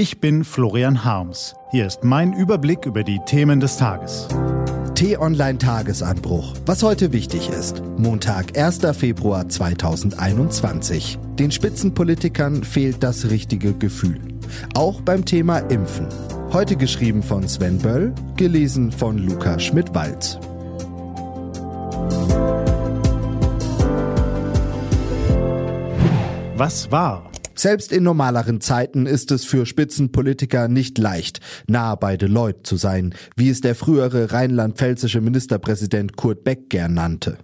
Ich bin Florian Harms. Hier ist mein Überblick über die Themen des Tages. T-Online Tagesanbruch. Was heute wichtig ist. Montag, 1. Februar 2021. Den Spitzenpolitikern fehlt das richtige Gefühl. Auch beim Thema Impfen. Heute geschrieben von Sven Böll, gelesen von Luca Schmidt-Walz. Was war? Selbst in normaleren Zeiten ist es für Spitzenpolitiker nicht leicht, nah bei Deloitte zu sein, wie es der frühere rheinland-pfälzische Ministerpräsident Kurt Beck gern nannte.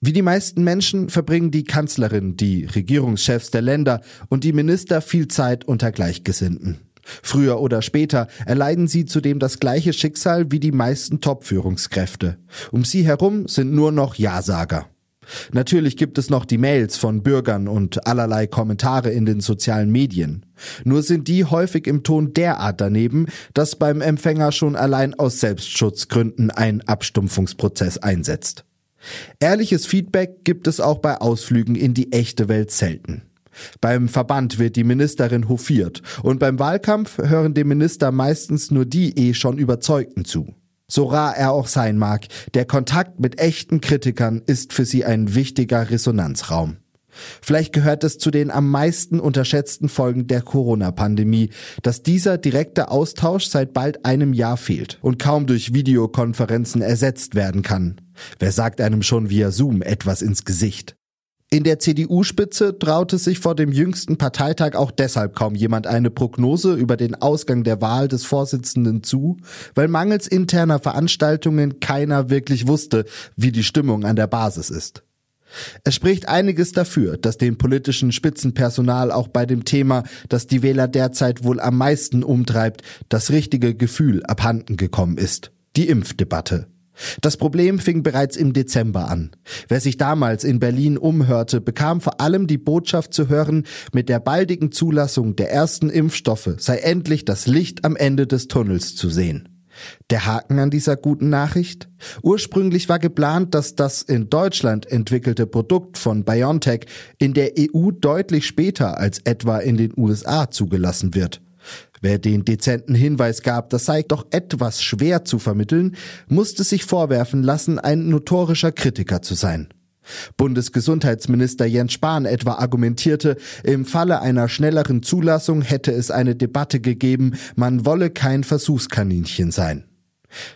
Wie die meisten Menschen verbringen die Kanzlerin, die Regierungschefs der Länder und die Minister viel Zeit unter Gleichgesinnten. Früher oder später erleiden sie zudem das gleiche Schicksal wie die meisten Top-Führungskräfte. Um sie herum sind nur noch Ja-Sager. Natürlich gibt es noch die Mails von Bürgern und allerlei Kommentare in den sozialen Medien. Nur sind die häufig im Ton derart daneben, dass beim Empfänger schon allein aus Selbstschutzgründen ein Abstumpfungsprozess einsetzt. Ehrliches Feedback gibt es auch bei Ausflügen in die echte Welt selten. Beim Verband wird die Ministerin hofiert und beim Wahlkampf hören dem Minister meistens nur die eh schon Überzeugten zu. So rar er auch sein mag, der Kontakt mit echten Kritikern ist für sie ein wichtiger Resonanzraum. Vielleicht gehört es zu den am meisten unterschätzten Folgen der Corona-Pandemie, dass dieser direkte Austausch seit bald einem Jahr fehlt und kaum durch Videokonferenzen ersetzt werden kann. Wer sagt einem schon via Zoom etwas ins Gesicht? In der CDU-Spitze traute sich vor dem jüngsten Parteitag auch deshalb kaum jemand eine Prognose über den Ausgang der Wahl des Vorsitzenden zu, weil mangels interner Veranstaltungen keiner wirklich wusste, wie die Stimmung an der Basis ist. Es spricht einiges dafür, dass dem politischen Spitzenpersonal auch bei dem Thema, das die Wähler derzeit wohl am meisten umtreibt, das richtige Gefühl abhanden gekommen ist. Die Impfdebatte. Das Problem fing bereits im Dezember an. Wer sich damals in Berlin umhörte, bekam vor allem die Botschaft zu hören, mit der baldigen Zulassung der ersten Impfstoffe sei endlich das Licht am Ende des Tunnels zu sehen. Der Haken an dieser guten Nachricht? Ursprünglich war geplant, dass das in Deutschland entwickelte Produkt von BioNTech in der EU deutlich später als etwa in den USA zugelassen wird. Wer den dezenten Hinweis gab, das sei doch etwas schwer zu vermitteln, musste sich vorwerfen lassen, ein notorischer Kritiker zu sein. Bundesgesundheitsminister Jens Spahn etwa argumentierte, im Falle einer schnelleren Zulassung hätte es eine Debatte gegeben, man wolle kein Versuchskaninchen sein.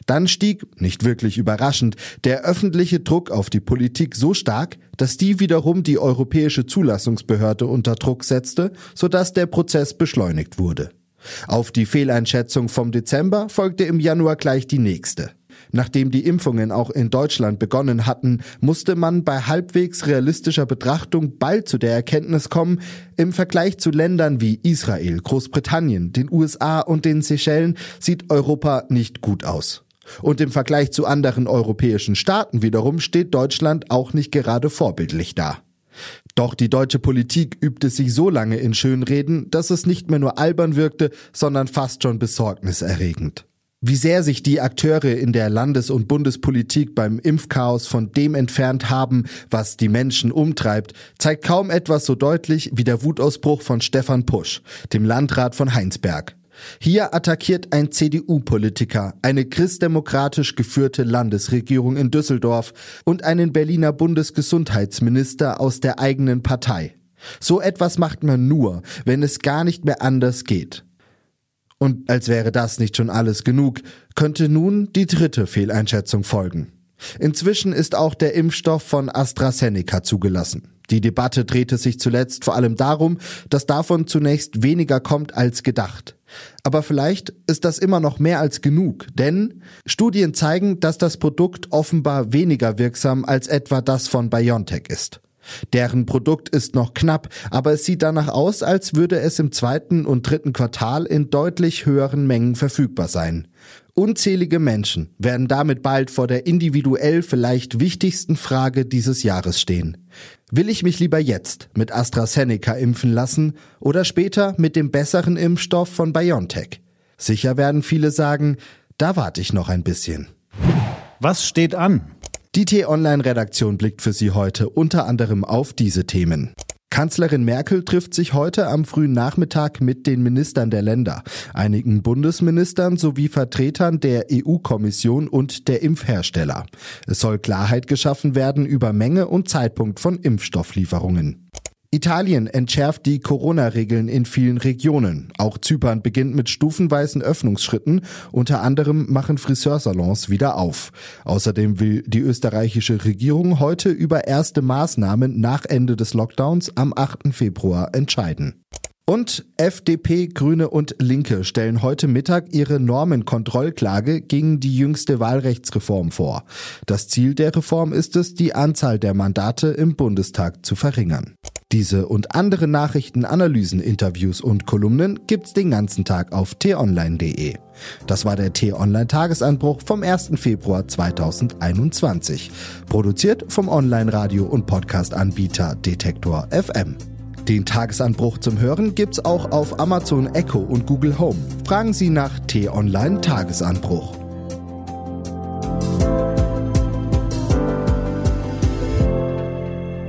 Dann stieg, nicht wirklich überraschend, der öffentliche Druck auf die Politik so stark, dass die wiederum die europäische Zulassungsbehörde unter Druck setzte, sodass der Prozess beschleunigt wurde. Auf die Fehleinschätzung vom Dezember folgte im Januar gleich die nächste. Nachdem die Impfungen auch in Deutschland begonnen hatten, musste man bei halbwegs realistischer Betrachtung bald zu der Erkenntnis kommen, im Vergleich zu Ländern wie Israel, Großbritannien, den USA und den Seychellen sieht Europa nicht gut aus. Und im Vergleich zu anderen europäischen Staaten wiederum steht Deutschland auch nicht gerade vorbildlich da. Doch die deutsche Politik übte sich so lange in Schönreden, dass es nicht mehr nur albern wirkte, sondern fast schon besorgniserregend. Wie sehr sich die Akteure in der Landes- und Bundespolitik beim Impfchaos von dem entfernt haben, was die Menschen umtreibt, zeigt kaum etwas so deutlich wie der Wutausbruch von Stefan Pusch, dem Landrat von Heinsberg. Hier attackiert ein CDU-Politiker eine christdemokratisch geführte Landesregierung in Düsseldorf und einen Berliner Bundesgesundheitsminister aus der eigenen Partei. So etwas macht man nur, wenn es gar nicht mehr anders geht. Und als wäre das nicht schon alles genug, könnte nun die dritte Fehleinschätzung folgen. Inzwischen ist auch der Impfstoff von AstraZeneca zugelassen. Die Debatte drehte sich zuletzt vor allem darum, dass davon zunächst weniger kommt als gedacht. Aber vielleicht ist das immer noch mehr als genug, denn Studien zeigen, dass das Produkt offenbar weniger wirksam als etwa das von BioNTech ist. Deren Produkt ist noch knapp, aber es sieht danach aus, als würde es im zweiten und dritten Quartal in deutlich höheren Mengen verfügbar sein. Unzählige Menschen werden damit bald vor der individuell vielleicht wichtigsten Frage dieses Jahres stehen. Will ich mich lieber jetzt mit AstraZeneca impfen lassen oder später mit dem besseren Impfstoff von BioNTech? Sicher werden viele sagen, da warte ich noch ein bisschen. Was steht an? Die T-Online-Redaktion blickt für Sie heute unter anderem auf diese Themen. Kanzlerin Merkel trifft sich heute am frühen Nachmittag mit den Ministern der Länder, einigen Bundesministern sowie Vertretern der EU-Kommission und der Impfhersteller. Es soll Klarheit geschaffen werden über Menge und Zeitpunkt von Impfstofflieferungen. Italien entschärft die Corona-Regeln in vielen Regionen. Auch Zypern beginnt mit stufenweisen Öffnungsschritten. Unter anderem machen Friseursalons wieder auf. Außerdem will die österreichische Regierung heute über erste Maßnahmen nach Ende des Lockdowns am 8. Februar entscheiden. Und FDP, Grüne und Linke stellen heute Mittag ihre Normenkontrollklage gegen die jüngste Wahlrechtsreform vor. Das Ziel der Reform ist es, die Anzahl der Mandate im Bundestag zu verringern. Diese und andere Nachrichten, Analysen, Interviews und Kolumnen gibt's den ganzen Tag auf t-online.de. Das war der T-Online Tagesanbruch vom 1. Februar 2021. Produziert vom Online-Radio- und Podcast-Anbieter Detektor FM. Den Tagesanbruch zum Hören gibt's auch auf Amazon Echo und Google Home. Fragen Sie nach T-Online